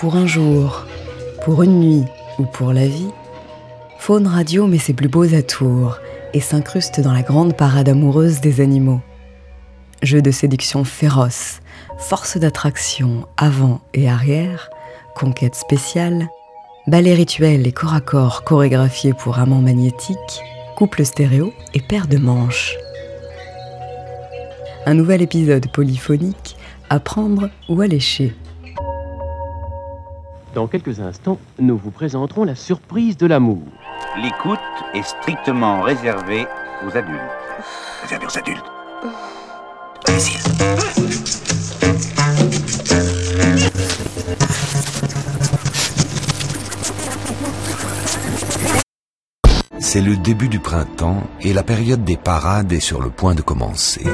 pour un jour, pour une nuit ou pour la vie, Faune Radio met ses plus beaux atours et s'incruste dans la grande parade amoureuse des animaux. Jeu de séduction féroce, force d'attraction avant et arrière, conquête spéciale, ballet rituel et corps à corps chorégraphiés pour amants magnétiques, couple stéréo et paire de manches. Un nouvel épisode polyphonique à prendre ou à lécher. Dans quelques instants, nous vous présenterons la surprise de l'amour. L'écoute est strictement réservée aux adultes. Réservée aux adultes. C'est le début du printemps et la période des parades est sur le point de commencer.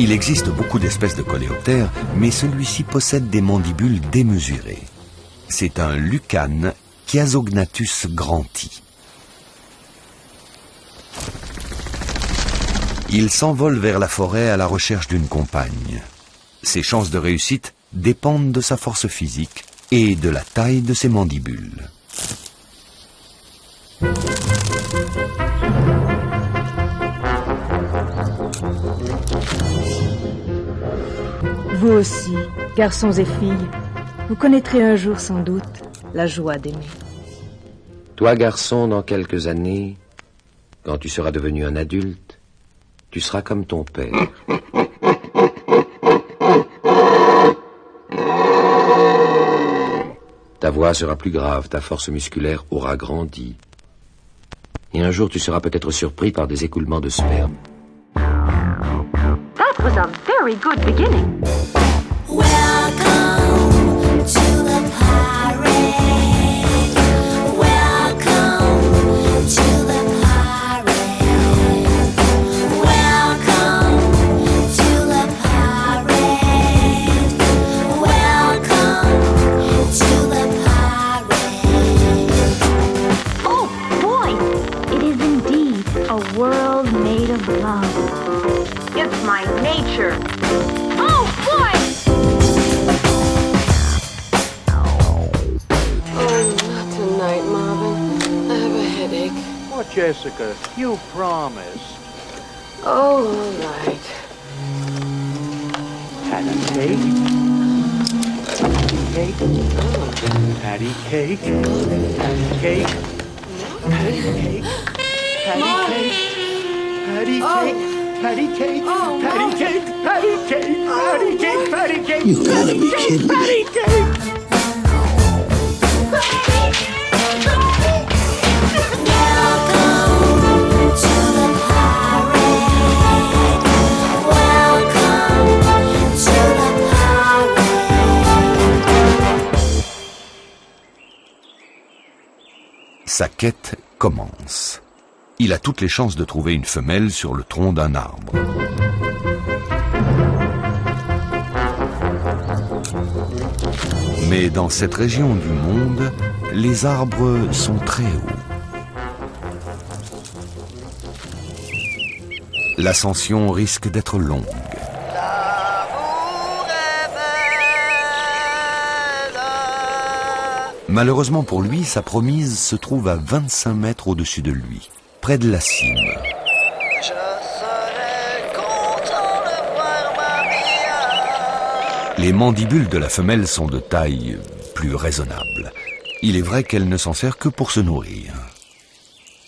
Il existe beaucoup d'espèces de coléoptères, mais celui-ci possède des mandibules démesurées. C'est un lucane Chiasognathus granti. Il s'envole vers la forêt à la recherche d'une compagne. Ses chances de réussite dépendent de sa force physique et de la taille de ses mandibules. Vous aussi, garçons et filles, vous connaîtrez un jour sans doute la joie d'aimer. Toi, garçon, dans quelques années, quand tu seras devenu un adulte, tu seras comme ton père. Ta voix sera plus grave, ta force musculaire aura grandi. Et un jour, tu seras peut-être surpris par des écoulements de sperme. very good beginning. mistake. What, oh, Jessica? You promised. Oh, all right. Patty cake. Patty cake. Oh. Patty cake. Patty cake. Patty cake. Patty cake. Patty cake. Patty cake, oh, patty, cake, patty cake, patty cake, patty cake, patty cake. You gotta be kidding me. Patty cake. Sa quête commence. Il a toutes les chances de trouver une femelle sur le tronc d'un arbre. Mais dans cette région du monde, les arbres sont très hauts. L'ascension risque d'être longue. Malheureusement pour lui, sa promise se trouve à 25 mètres au-dessus de lui, près de la cime. Les mandibules de la femelle sont de taille plus raisonnable. Il est vrai qu'elle ne s'en sert que pour se nourrir.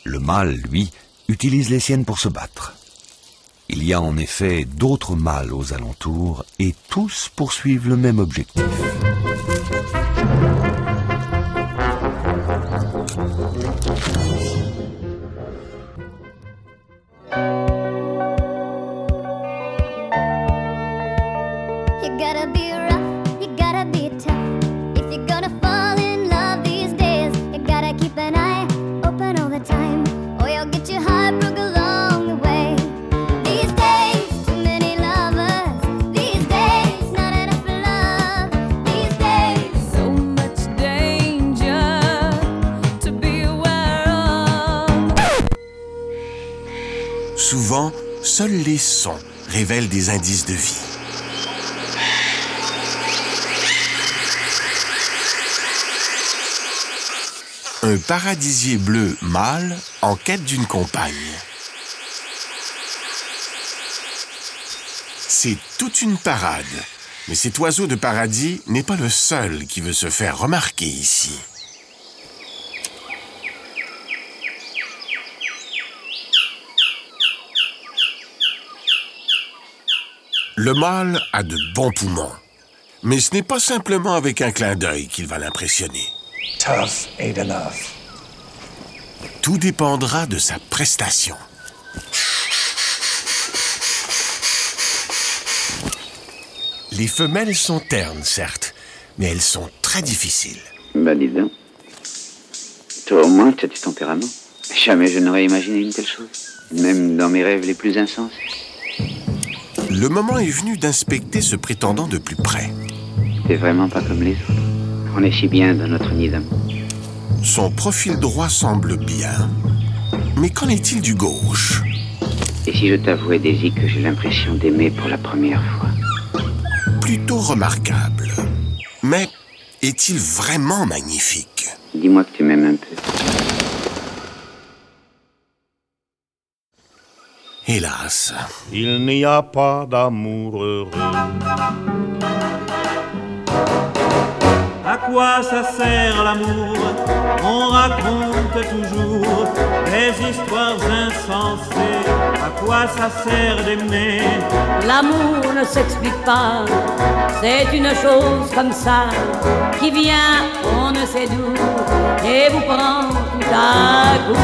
Le mâle, lui, utilise les siennes pour se battre. Il y a en effet d'autres mâles aux alentours et tous poursuivent le même objectif. Souvent, seuls les sons révèlent des indices de vie. Paradisier bleu mâle en quête d'une compagne. C'est toute une parade, mais cet oiseau de paradis n'est pas le seul qui veut se faire remarquer ici. Le mâle a de bons poumons, mais ce n'est pas simplement avec un clin d'œil qu'il va l'impressionner. Tough ain't enough. Tout dépendra de sa prestation. Les femelles sont ternes, certes, mais elles sont très difficiles. Bah dis donc. Toi au moins, tu as du tempérament. Jamais je n'aurais imaginé une telle chose. Même dans mes rêves les plus insensés. Le moment est venu d'inspecter ce prétendant de plus près. T'es vraiment pas comme les autres. On est si bien dans notre nid d'amour. Son profil droit semble bien, mais qu'en est-il du gauche? Et si je t'avouais, Daisy, que j'ai l'impression d'aimer pour la première fois Plutôt remarquable. Mais est-il vraiment magnifique? Dis-moi que tu m'aimes un peu. Hélas. Il n'y a pas d'amour heureux. À quoi ça sert l'amour? On raconte toujours des histoires insensées. À quoi ça sert d'aimer? L'amour ne s'explique pas, c'est une chose comme ça qui vient, on ne sait d'où, et vous prend tout à coup.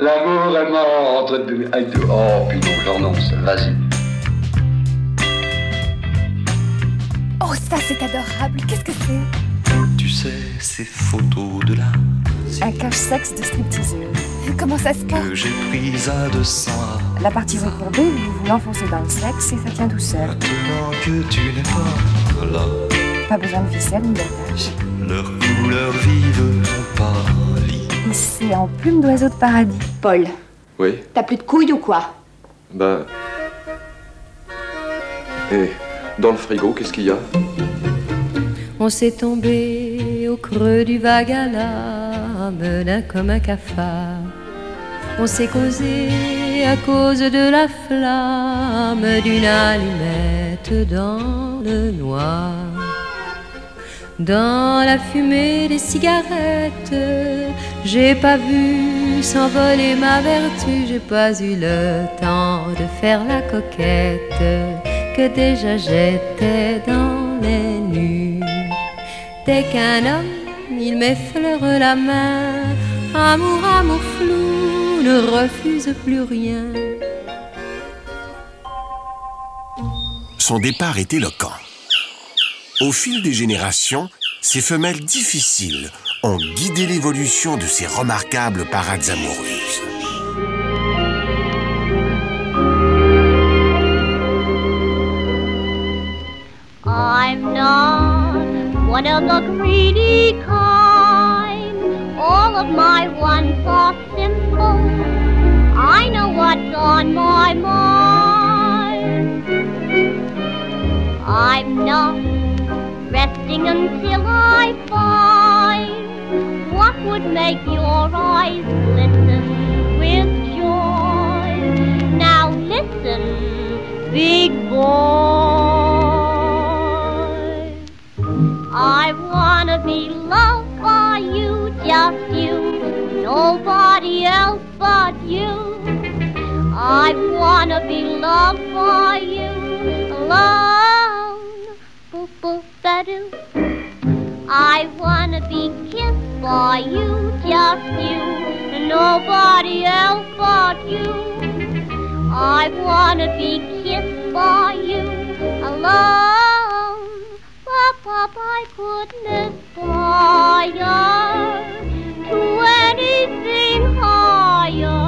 L'amour est mort entre deux. Oh, puis non, je renonce. Vas-y. Oh, ça c'est adorable. Qu'est-ce que c'est Tu sais, ces photos de là Un cache-sexe de stripteaseuse. Comment ça se passe que j'ai prises à 200 La partie recourbée, vous vous l'enfoncez dans le sexe et ça tient tout seul. Maintenant que tu n'es pas là, Pas besoin de ficelle ni d'attache. leurs couleurs vives. Et c'est en plume d'oiseau de paradis. Paul, Oui, t'as plus de couilles ou quoi bah. Et dans le frigo, qu'est-ce qu'il y a On s'est tombé au creux du vague comme un cafard. On s'est causé à cause de la flamme d'une allumette dans le noir. Dans la fumée des cigarettes, j'ai pas vu s'envoler ma vertu, j'ai pas eu le temps de faire la coquette, que déjà j'étais dans les nues. Dès qu'un homme, il m'effleure la main, amour, amour flou, ne refuse plus rien. Son départ est éloquent. Au fil des générations, ces femelles difficiles ont guidé l'évolution de ces remarquables parades amoureuses. Not one of the greedy kind. All of my wants are simple. I know what's on my mind. I'm not resting until I find what would make your eyes glisten with joy. Now listen, big boy. I wanna be loved by you, just you, nobody else but you. I wanna be loved by you alone. Boop boop ba-doo. I wanna be kissed by you, just you, nobody else but you. I wanna be kissed by you alone. Pop, I couldn't aspire to anything higher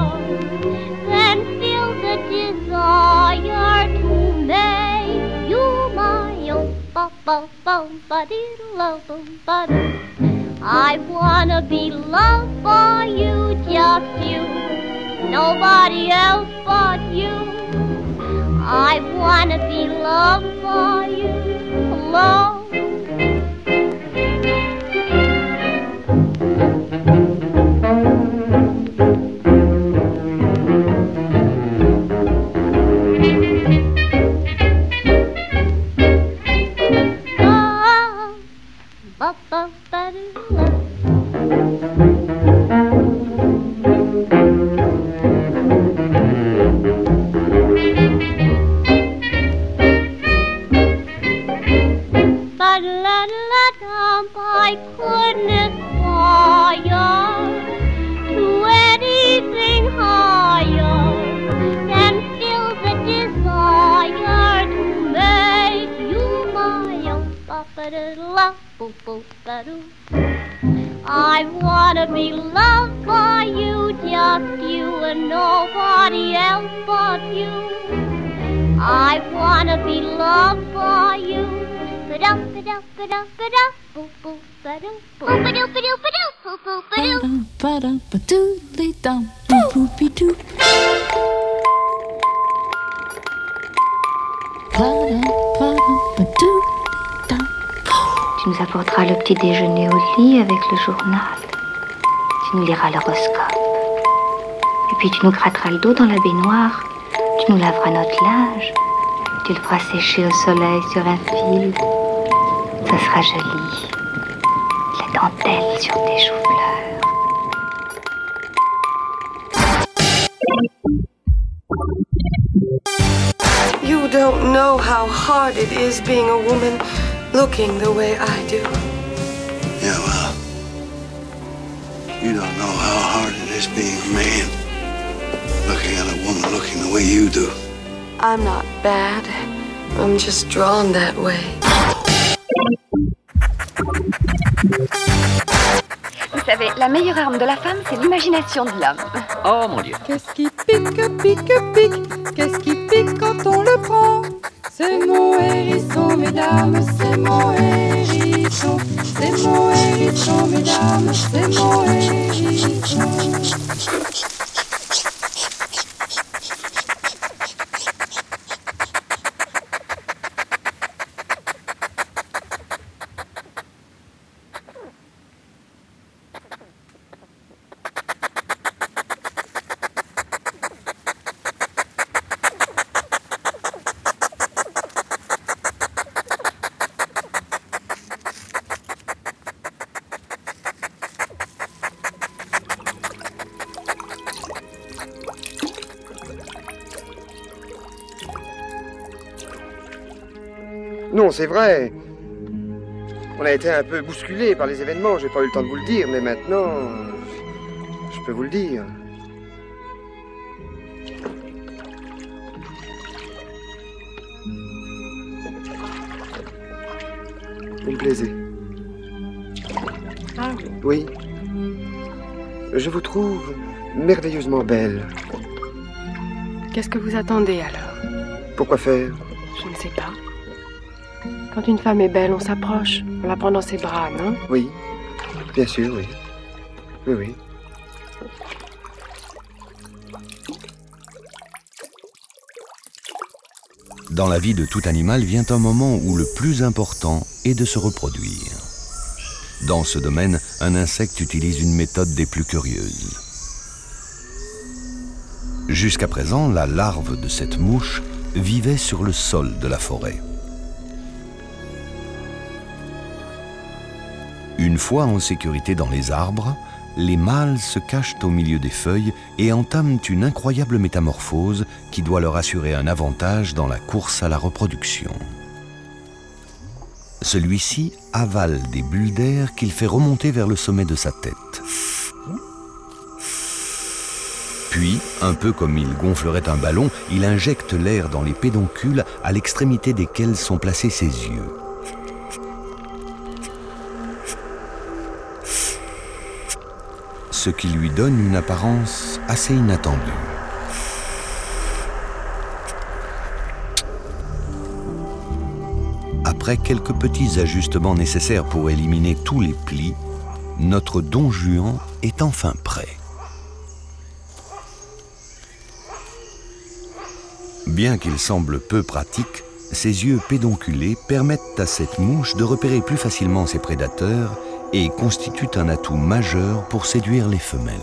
than feel the desire to make you my own. Bum, bum, bum, ba-dee-doo, bum. I wanna be loved by you, just you, nobody else but you. I wanna be loved by you alone. Tu nous apporteras le petit déjeuner au lit avec le journal. Tu nous liras l'horoscope. Et puis tu nous gratteras le dos dans la baignoire. Tu nous laveras notre linge. Tu le feras sécher au soleil sur un fil. Ça sera joli. La dentelle sur tes choux-fleurs. You don't know how hard it is being a woman looking the way I do. Yeah, well, you don't know how hard it is being a man looking at a woman looking the way you do. I'm not bad. I'm just drawn that way. Savez, la meilleure arme de la femme, c'est l'imagination de l'homme. Oh mon Dieu. Qu'est-ce qui pique, pique, pique? Qu'est-ce qui pique quand on le prend? C'est mon hérisson, mesdames, c'est mon hérisson. C'est mon hérisson, mesdames, c'est mon hérisson. Non, c'est vrai. On a été un peu bousculé par les événements, j'ai pas eu le temps de vous le dire, mais maintenant, je peux vous le dire. Vous me plaisez. Ah oui. Oui. Je vous trouve merveilleusement belle. Qu'est-ce que vous attendez alors? Pourquoi faire? Je ne sais pas. Quand une femme est belle, on s'approche. On la prend dans ses bras, non? Oui. Bien sûr, oui. Oui, oui. Dans la vie de tout animal vient un moment où le plus important est de se reproduire. Dans ce domaine, un insecte utilise une méthode des plus curieuses. Jusqu'à présent, la larve de cette mouche vivait sur le sol de la forêt. Une fois en sécurité dans les arbres, les mâles se cachent au milieu des feuilles et entament une incroyable métamorphose qui doit leur assurer un avantage dans la course à la reproduction. Celui-ci avale des bulles d'air qu'il fait remonter vers le sommet de sa tête. Puis, un peu comme il gonflerait un ballon, il injecte l'air dans les pédoncules à l'extrémité desquels sont placés ses yeux. Ce qui lui donne une apparence assez inattendue. Après quelques petits ajustements nécessaires pour éliminer tous les plis, notre don Juan est enfin prêt. Bien qu'il semble peu pratique, ses yeux pédonculés permettent à cette mouche de repérer plus facilement ses prédateurs et constituent un atout majeur pour séduire les femelles.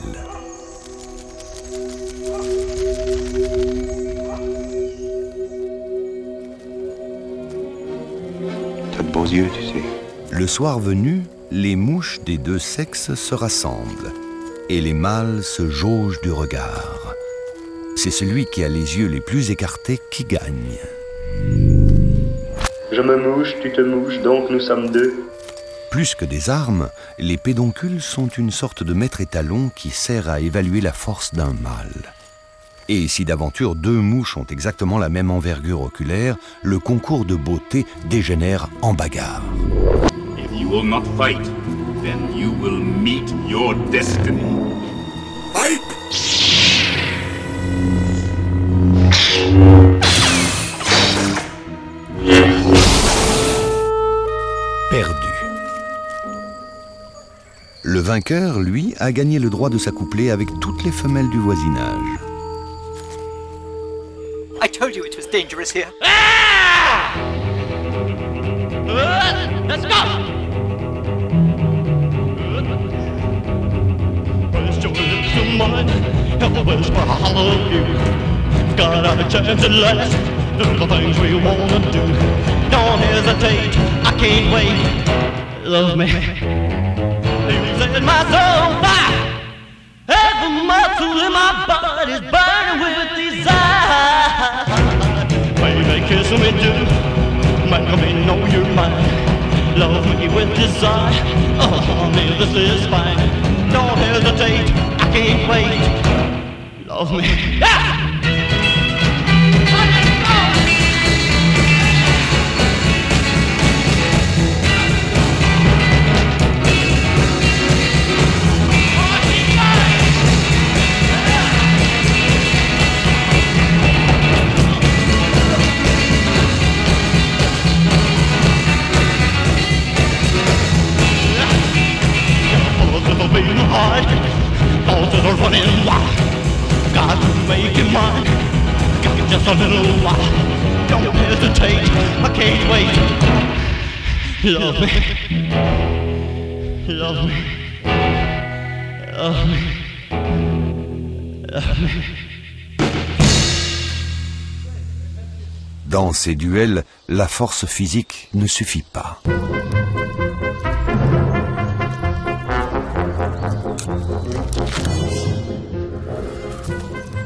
T'as de beaux yeux, tu sais. Le soir venu, les mouches des deux sexes se rassemblent et les mâles se jaugent du regard. C'est celui qui a les yeux les plus écartés qui gagne. Je me mouche, tu te mouches, donc nous sommes deux. Plus que des armes, les pédoncules sont une sorte de maître étalon qui sert à évaluer la force d'un mâle. Et si d'aventure deux mouches ont exactement la même envergure oculaire, le concours de beauté dégénère en bagarre. If you will not fight, then you will meet your destiny. Fight! Le vainqueur, lui, a gagné le droit de s'accoupler avec toutes les femelles du voisinage. I told you it was dangerous here. Let's go! Where's your lips to mine? Hell, where's my hollow you? Got a chance at last. Do the things we wanna do. Don't hesitate, I can't wait. Love me. You set my soul fire. Every muscle in my body's burning with desire. Baby, kiss me too. Make me know you're mine. Love me with desire. Oh, honey, this is fine. Don't hesitate, I can't wait. Love me. Ah! Dans ces duels, la force physique ne suffit pas.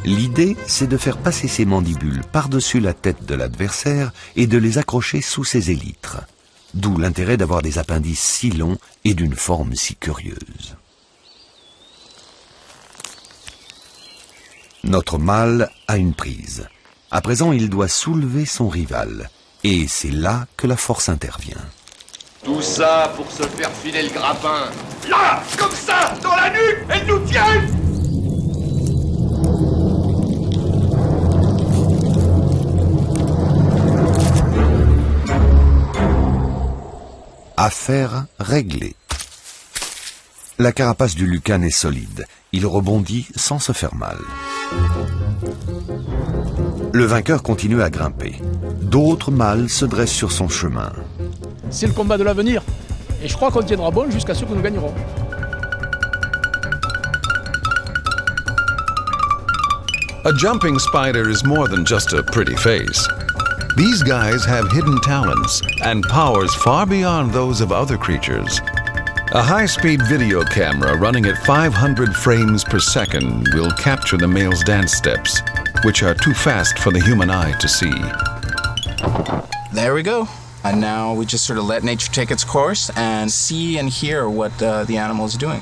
L'idée, c'est de faire passer ses mandibules par-dessus la tête de l'adversaire et de les accrocher sous ses élytres. D'où l'intérêt d'avoir des appendices si longs et d'une forme si curieuse. Notre mâle a une prise. À présent, il doit soulever son rival. Et c'est là que la force intervient. Tout ça pour se faire filer le grappin. Là, comme ça, dans la nuque, elle nous tient Affaire réglée. La carapace du lucan est solide. Il rebondit sans se faire mal. Le vainqueur continue à grimper. D'autres mâles se dressent sur son chemin. C'est le combat de l'avenir. Et je crois qu'on tiendra bon jusqu'à ce que nous gagnerons. A jumping spider is more than just a pretty face. These guys have hidden talents and powers far beyond those of other creatures. A high speed video camera running at 500 frames per second will capture the male's dance steps, which are too fast for the human eye to see. There we go. And now we just sort of let nature take its course and see and hear what uh, the animal is doing.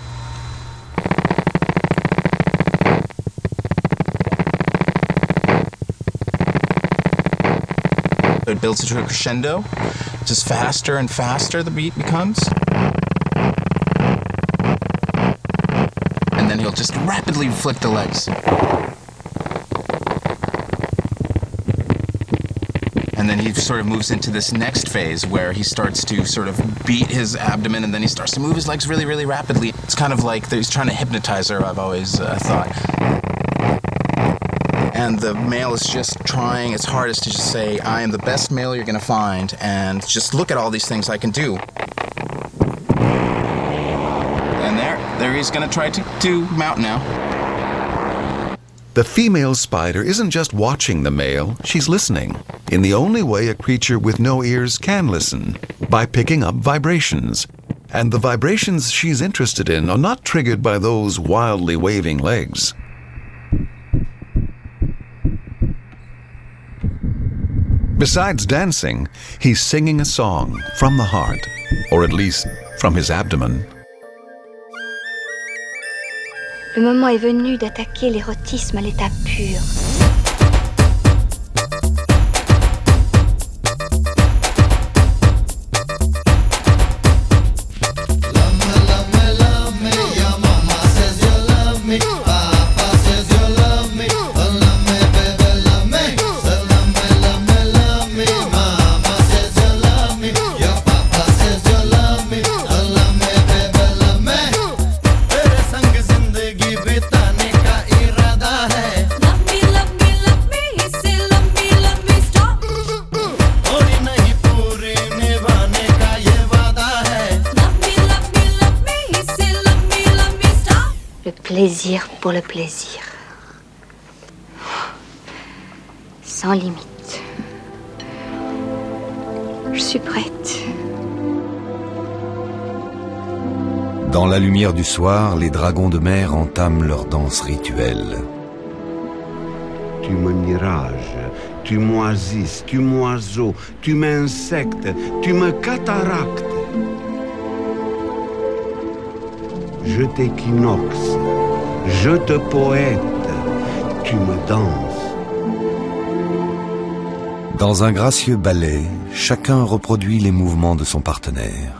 It builds into a crescendo. Just faster and faster the beat becomes. And then he'll just rapidly flick the legs. And then he sort of moves into this next phase where he starts to sort of beat his abdomen and then he starts to move his legs really, really rapidly. It's kind of like he's trying to hypnotize her, I've always uh, thought. And the male is just trying its hardest to just say, I am the best male you're going to find, and just look at all these things I can do. And there, there he's going to try to, to mount now. The female spider isn't just watching the male, she's listening, in the only way a creature with no ears can listen by picking up vibrations. And the vibrations she's interested in are not triggered by those wildly waving legs. Besides dancing, he's singing a song from the heart, or at least from his abdomen. Le moment est venu d'attaquer l'érotisme à l'état pur. Pour le plaisir. Sans limite. Je suis prête. Dans la lumière du soir, les dragons de mer entament leur danse rituelle. Tu me mirages, tu m'oisis, tu m'oiseau, tu m'insectes, tu me cataractes. Je t'équinoxe, je te poète, tu me danses. Dans un gracieux ballet, chacun reproduit les mouvements de son partenaire.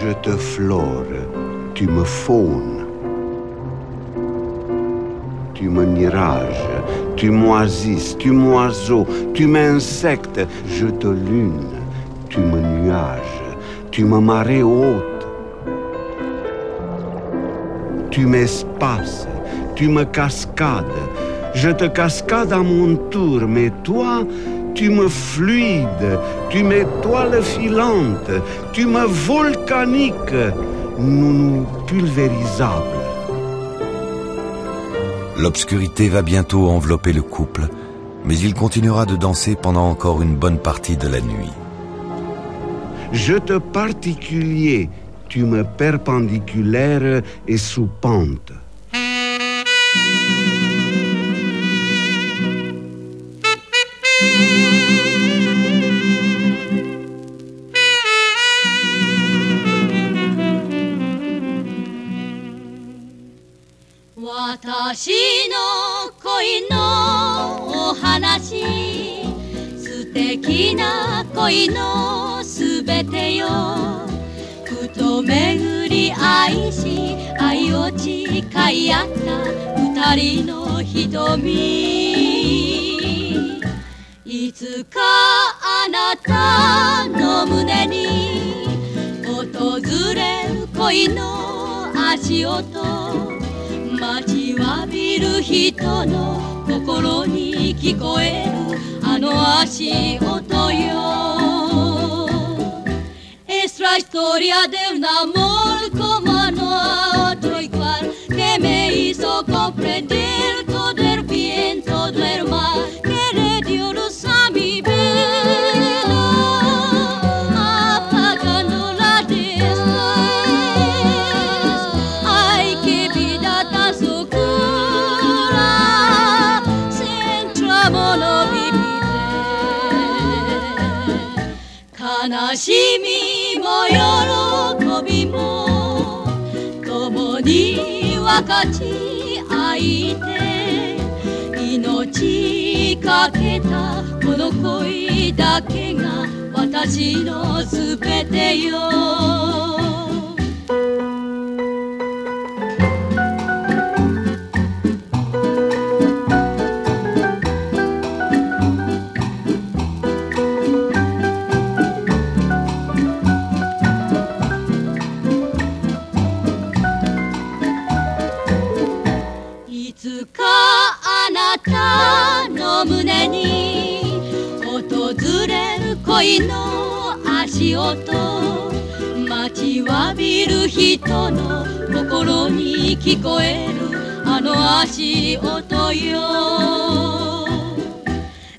Je te flore, tu me faunes. Tu me mirages, tu m'oisis, tu m'oiseau, tu m'insectes, je te lune, tu me nuages, tu me marée haute. Tu m'espaces, tu me cascades, je te cascade à mon tour, mais toi, tu me fluides, tu m'étoiles filantes, tu me volcaniques, nous nous pulvérisables. L'obscurité va bientôt envelopper le couple, mais il continuera de danser pendant encore une bonne partie de la nuit. Je te particulier, tu me perpendiculaire et sous pente.「私の恋のお話」「素敵な恋のすべてよ」「ふ と巡り愛し愛を誓い合った二人の瞳」「いつかあなたの胸に訪れる恋の足音」待ちわびる人の心に聞こえるあの足音よ。la historia de un amor como no a otro igual que me hizo comprender todo el bien, todo el mal que le dio luz a mi vida apagando la desnudez Ay, qué vida tan oscura sin tu amor no viviré 悲しみ も喜びも共に分かち合いて命かけたこの恋だけが私のすべてよ。音待ちわびる人の心に聞こえるあの足音よ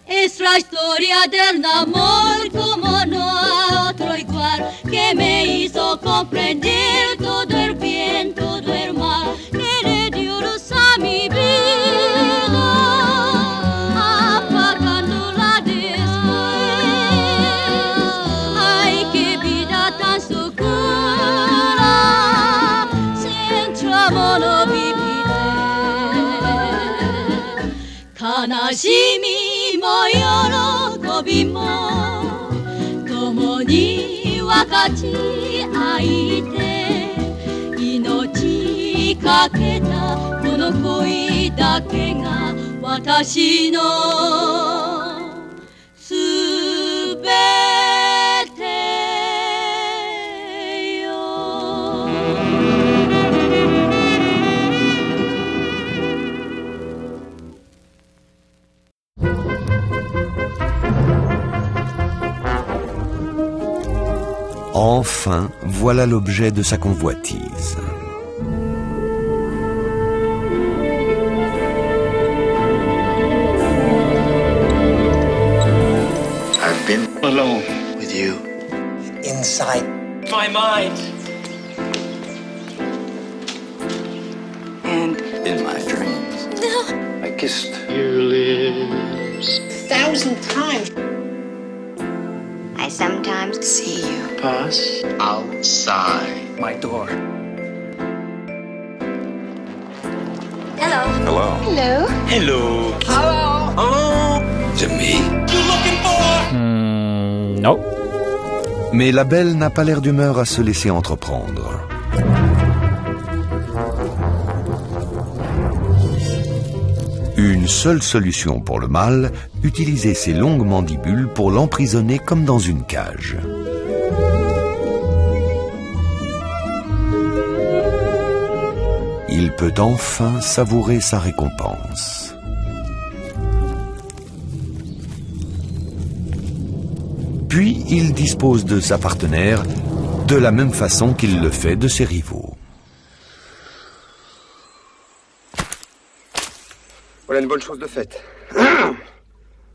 Es la historia del amor como no a otro igual que me hizo comprender todo el bien, todo el mal que le dio luz a mi vida, 悲しみも喜びも共に分かち合いて命かけたこの恋だけが私のすべて。Enfin, voilà l'objet de sa convoitise. I've been alone with you. Inside my mind. And in my dreams. No. I kissed your lips. Thousand times. I sometimes see you. Pass outside my door. Hello. Hello. Hello. Hello. Hello. Oh. To me. You looking for? non. Mais la belle n'a pas l'air d'humeur à se laisser entreprendre. Une seule solution pour le mâle, utiliser ses longues mandibules pour l'emprisonner comme dans une cage. Il peut enfin savourer sa récompense. Puis il dispose de sa partenaire de la même façon qu'il le fait de ses rivaux. Voilà une bonne chose de faite.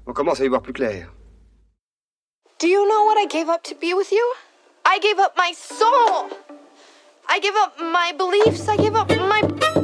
On commence à y voir plus clair. Do you know what I gave up to be with you? I gave up my soul. I give up my beliefs. I give up my.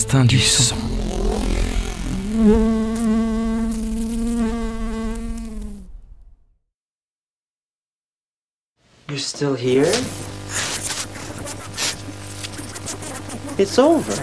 L'instinct. Du son. You're still here? It's over.